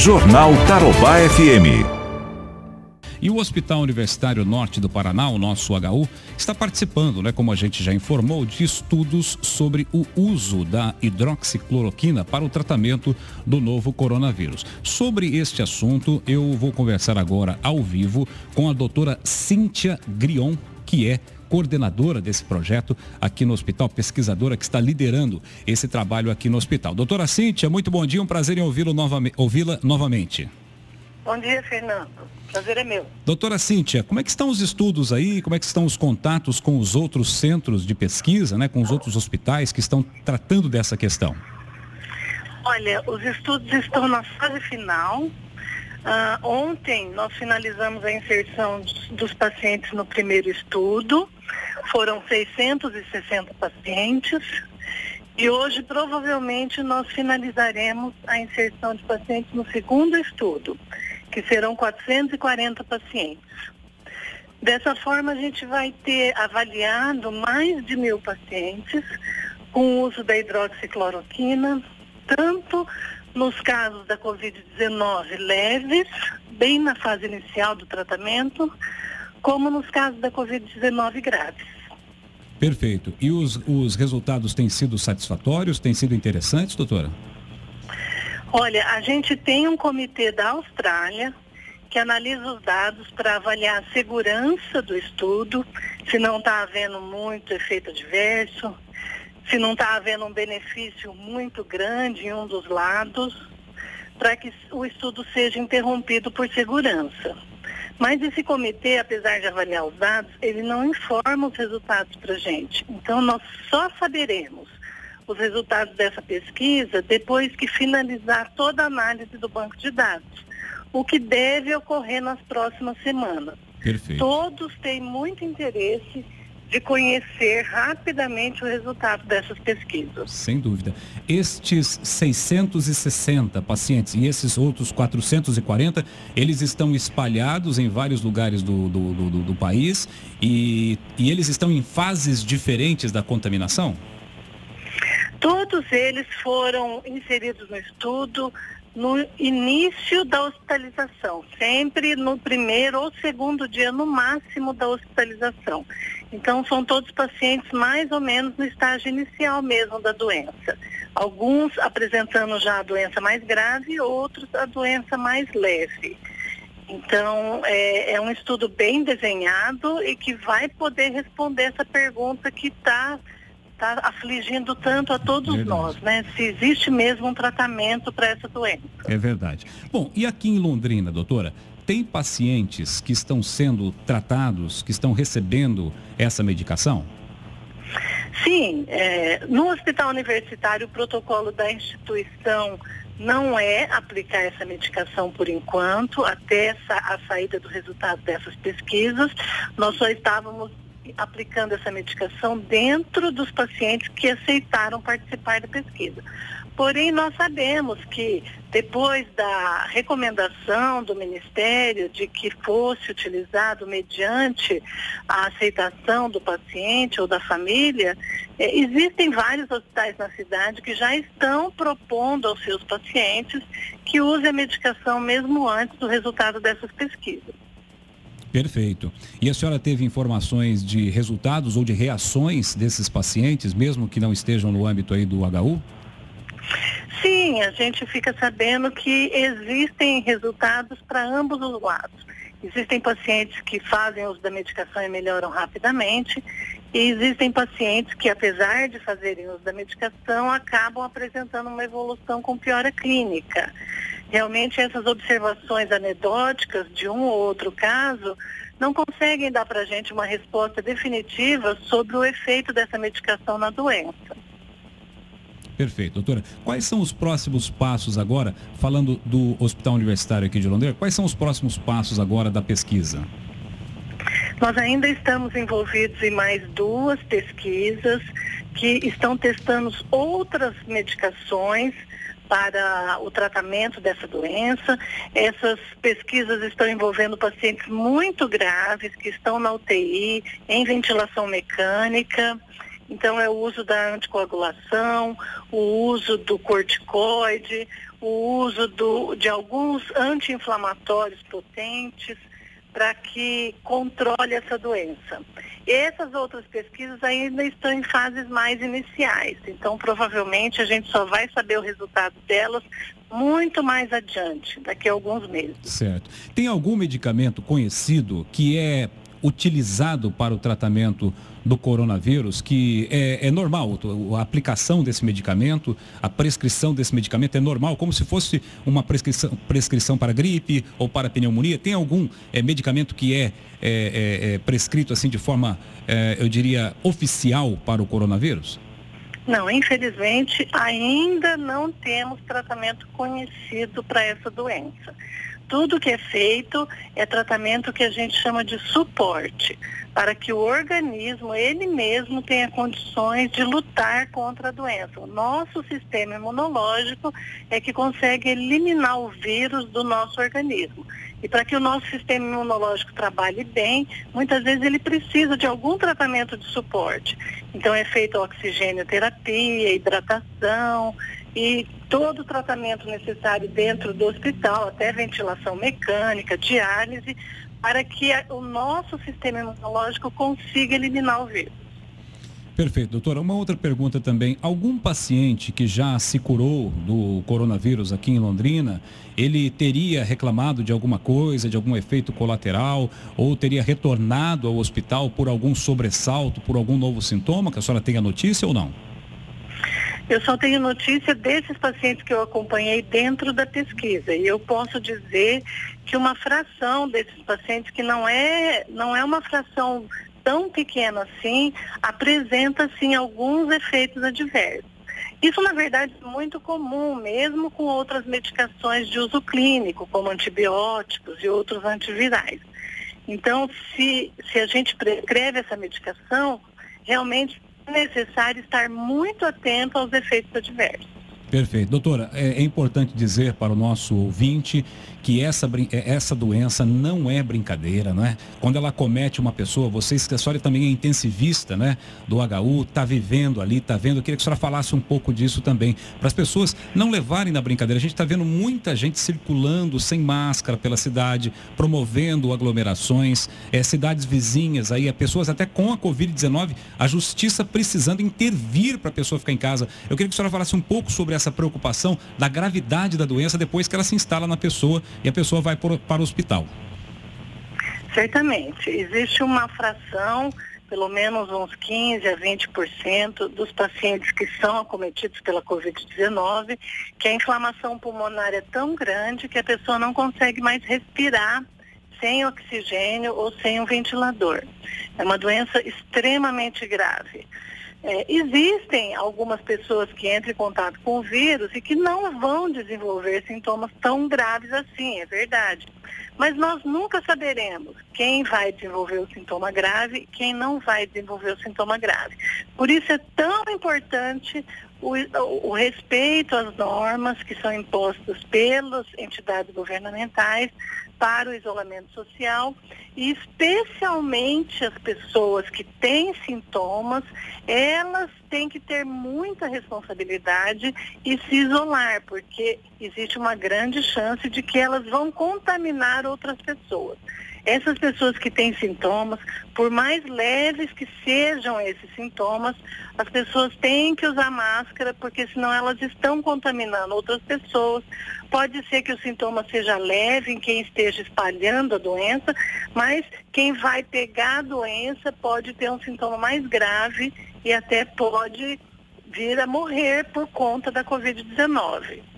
Jornal Tarobá FM. E o Hospital Universitário Norte do Paraná, o nosso HU, está participando, né, como a gente já informou, de estudos sobre o uso da hidroxicloroquina para o tratamento do novo coronavírus. Sobre este assunto, eu vou conversar agora ao vivo com a doutora Cíntia Grion, que é coordenadora desse projeto aqui no hospital, pesquisadora que está liderando esse trabalho aqui no hospital. Doutora Cíntia, muito bom dia, um prazer em ouvi-la novamente, ouvi novamente. Bom dia, Fernando. Prazer é meu. Doutora Cíntia, como é que estão os estudos aí? Como é que estão os contatos com os outros centros de pesquisa, né, com os outros hospitais que estão tratando dessa questão? Olha, os estudos estão na fase final. Uh, ontem nós finalizamos a inserção dos, dos pacientes no primeiro estudo. Foram 660 pacientes. E hoje, provavelmente, nós finalizaremos a inserção de pacientes no segundo estudo que serão 440 pacientes. Dessa forma, a gente vai ter avaliado mais de mil pacientes com o uso da hidroxicloroquina, tanto nos casos da Covid-19 leves, bem na fase inicial do tratamento, como nos casos da Covid-19 graves. Perfeito. E os, os resultados têm sido satisfatórios, têm sido interessantes, doutora? Olha, a gente tem um comitê da Austrália que analisa os dados para avaliar a segurança do estudo, se não está havendo muito efeito adverso, se não está havendo um benefício muito grande em um dos lados, para que o estudo seja interrompido por segurança. Mas esse comitê, apesar de avaliar os dados, ele não informa os resultados para a gente. Então, nós só saberemos os resultados dessa pesquisa depois que finalizar toda a análise do banco de dados, o que deve ocorrer nas próximas semanas. Perfeito. Todos têm muito interesse de conhecer rapidamente o resultado dessas pesquisas. Sem dúvida. Estes 660 pacientes e esses outros 440, eles estão espalhados em vários lugares do, do, do, do país e, e eles estão em fases diferentes da contaminação? Todos eles foram inseridos no estudo no início da hospitalização, sempre no primeiro ou segundo dia no máximo da hospitalização. Então são todos pacientes mais ou menos no estágio inicial mesmo da doença. Alguns apresentando já a doença mais grave, outros a doença mais leve. Então, é, é um estudo bem desenhado e que vai poder responder essa pergunta que está está afligindo tanto a todos nós, né? Se existe mesmo um tratamento para essa doença. É verdade. Bom, e aqui em Londrina, doutora, tem pacientes que estão sendo tratados, que estão recebendo essa medicação? Sim, é, no hospital universitário o protocolo da instituição não é aplicar essa medicação por enquanto, até essa, a saída do resultado dessas pesquisas. Nós só estávamos aplicando essa medicação dentro dos pacientes que aceitaram participar da pesquisa. Porém, nós sabemos que depois da recomendação do Ministério de que fosse utilizado mediante a aceitação do paciente ou da família, eh, existem vários hospitais na cidade que já estão propondo aos seus pacientes que use a medicação mesmo antes do resultado dessas pesquisas. Perfeito. E a senhora teve informações de resultados ou de reações desses pacientes, mesmo que não estejam no âmbito aí do HU? Sim, a gente fica sabendo que existem resultados para ambos os lados. Existem pacientes que fazem uso da medicação e melhoram rapidamente, e existem pacientes que, apesar de fazerem uso da medicação, acabam apresentando uma evolução com piora clínica. Realmente essas observações anedóticas de um ou outro caso não conseguem dar para a gente uma resposta definitiva sobre o efeito dessa medicação na doença. Perfeito, doutora. Quais são os próximos passos agora, falando do Hospital Universitário aqui de Londrina, quais são os próximos passos agora da pesquisa? Nós ainda estamos envolvidos em mais duas pesquisas que estão testando outras medicações para o tratamento dessa doença. Essas pesquisas estão envolvendo pacientes muito graves que estão na UTI, em ventilação mecânica. Então, é o uso da anticoagulação, o uso do corticoide, o uso do, de alguns anti-inflamatórios potentes para que controle essa doença. Essas outras pesquisas ainda estão em fases mais iniciais, então provavelmente a gente só vai saber o resultado delas muito mais adiante, daqui a alguns meses. Certo. Tem algum medicamento conhecido que é utilizado para o tratamento do coronavírus, que é, é, normal, a aplicação desse medicamento, a prescrição desse medicamento é normal, como se fosse uma prescrição, prescrição para gripe ou para pneumonia? Tem algum é, medicamento que é, é, é, é prescrito assim de forma, eu diria, oficial para o coronavírus? Não, infelizmente ainda não temos tratamento conhecido para essa doença tudo que é feito é tratamento que a gente chama de suporte, para que o organismo, ele mesmo, tenha condições de lutar contra a doença. O nosso sistema imunológico é que consegue eliminar o vírus do nosso organismo. E para que o nosso sistema imunológico trabalhe bem, muitas vezes ele precisa de algum tratamento de suporte. Então é feita oxigênio terapia, hidratação, e todo o tratamento necessário dentro do hospital, até ventilação mecânica, diálise, para que o nosso sistema imunológico consiga eliminar o vírus. Perfeito, doutora. Uma outra pergunta também. Algum paciente que já se curou do coronavírus aqui em Londrina, ele teria reclamado de alguma coisa, de algum efeito colateral, ou teria retornado ao hospital por algum sobressalto, por algum novo sintoma, que a senhora tenha notícia ou não? Eu só tenho notícia desses pacientes que eu acompanhei dentro da pesquisa e eu posso dizer que uma fração desses pacientes que não é não é uma fração tão pequena assim apresenta sim alguns efeitos adversos. Isso, na verdade, é muito comum, mesmo com outras medicações de uso clínico, como antibióticos e outros antivirais. Então, se, se a gente prescreve essa medicação, realmente necessário estar muito atento aos efeitos adversos. Perfeito. Doutora, é, é, importante dizer para o nosso ouvinte que essa, é, essa doença não é brincadeira, não é? Quando ela comete uma pessoa, vocês, a senhora também é intensivista, né? Do HU, está vivendo ali, está vendo. Eu queria que a senhora falasse um pouco disso também, para as pessoas não levarem na brincadeira. A gente está vendo muita gente circulando sem máscara pela cidade, promovendo aglomerações, é, cidades vizinhas aí, pessoas até com a Covid-19, a justiça precisando intervir para a pessoa ficar em casa. Eu queria que a senhora falasse um pouco sobre essa preocupação da gravidade da doença depois que ela se instala na pessoa e a pessoa vai para o hospital. Certamente. Existe uma fração, pelo menos uns 15 a 20% dos pacientes que são acometidos pela Covid-19, que a inflamação pulmonar é tão grande que a pessoa não consegue mais respirar sem oxigênio ou sem um ventilador. É uma doença extremamente grave. É, existem algumas pessoas que entram em contato com o vírus e que não vão desenvolver sintomas tão graves assim, é verdade. Mas nós nunca saberemos quem vai desenvolver o sintoma grave e quem não vai desenvolver o sintoma grave. Por isso é tão importante o, o, respeito às normas que são impostas pelas entidades governamentais para o isolamento social e especialmente as pessoas que têm sintomas, elas têm que ter muita responsabilidade e se isolar, porque existe uma grande chance de que elas vão contaminar outras pessoas. Essas pessoas que têm sintomas, por mais leves que sejam esses sintomas, as pessoas têm que usar máscara, porque senão elas estão contaminando outras pessoas. Pode ser que o sintoma seja leve em quem esteja espalhando a doença, mas quem vai pegar a doença pode ter um sintoma mais grave e até pode vir a morrer por conta da Covid-19.